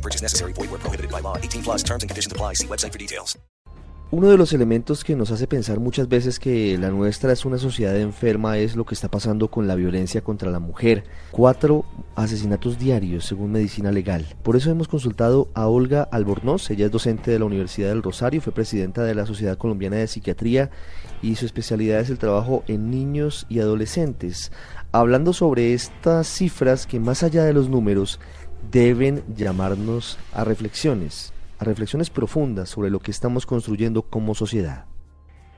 No purchase necessary. Void where prohibited by law. 18 plus terms and conditions apply. See website for details. Uno de los elementos que nos hace pensar muchas veces que la nuestra es una sociedad enferma es lo que está pasando con la violencia contra la mujer. Cuatro asesinatos diarios según medicina legal. Por eso hemos consultado a Olga Albornoz, ella es docente de la Universidad del Rosario, fue presidenta de la Sociedad Colombiana de Psiquiatría y su especialidad es el trabajo en niños y adolescentes. Hablando sobre estas cifras que más allá de los números deben llamarnos a reflexiones a reflexiones profundas sobre lo que estamos construyendo como sociedad.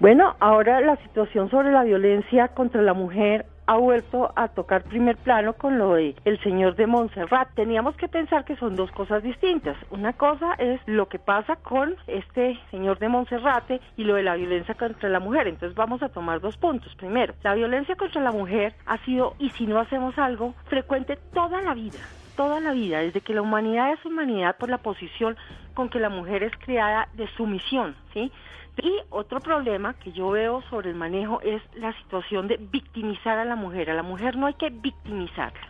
Bueno, ahora la situación sobre la violencia contra la mujer ha vuelto a tocar primer plano con lo de el señor de Montserrat. Teníamos que pensar que son dos cosas distintas. Una cosa es lo que pasa con este señor de Monserrate y lo de la violencia contra la mujer. Entonces vamos a tomar dos puntos. Primero, la violencia contra la mujer ha sido, y si no hacemos algo, frecuente toda la vida toda la vida, desde que la humanidad es humanidad por la posición con que la mujer es creada de sumisión, ¿sí? Y otro problema que yo veo sobre el manejo es la situación de victimizar a la mujer. A la mujer no hay que victimizarla.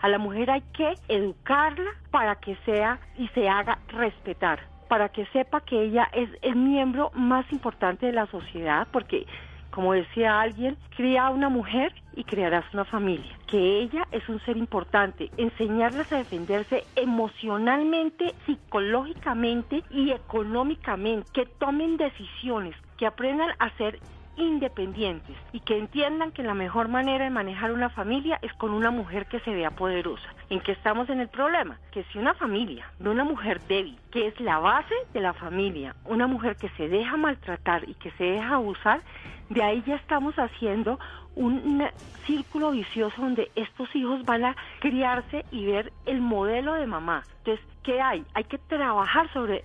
A la mujer hay que educarla para que sea y se haga respetar, para que sepa que ella es el miembro más importante de la sociedad, porque como decía alguien, cría a una mujer y crearás una familia. Que ella es un ser importante. Enseñarles a defenderse emocionalmente, psicológicamente y económicamente. Que tomen decisiones, que aprendan a ser independientes y que entiendan que la mejor manera de manejar una familia es con una mujer que se vea poderosa. ¿En qué estamos en el problema? Que si una familia de una mujer débil, que es la base de la familia, una mujer que se deja maltratar y que se deja abusar, de ahí ya estamos haciendo un círculo vicioso donde estos hijos van a criarse y ver el modelo de mamá. Entonces, ¿qué hay? Hay que trabajar sobre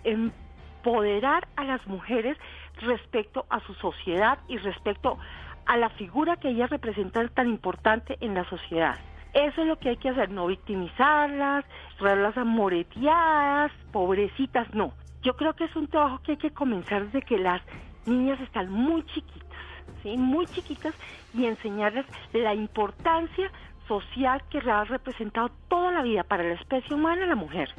empoderar a las mujeres respecto a su sociedad y respecto a la figura que ellas representan tan importante en la sociedad. Eso es lo que hay que hacer, no victimizarlas, traerlas amoreteadas, pobrecitas, no. Yo creo que es un trabajo que hay que comenzar desde que las niñas están muy chiquitas, ¿sí? muy chiquitas, y enseñarles la importancia social que ha representado toda la vida para la especie humana la mujer.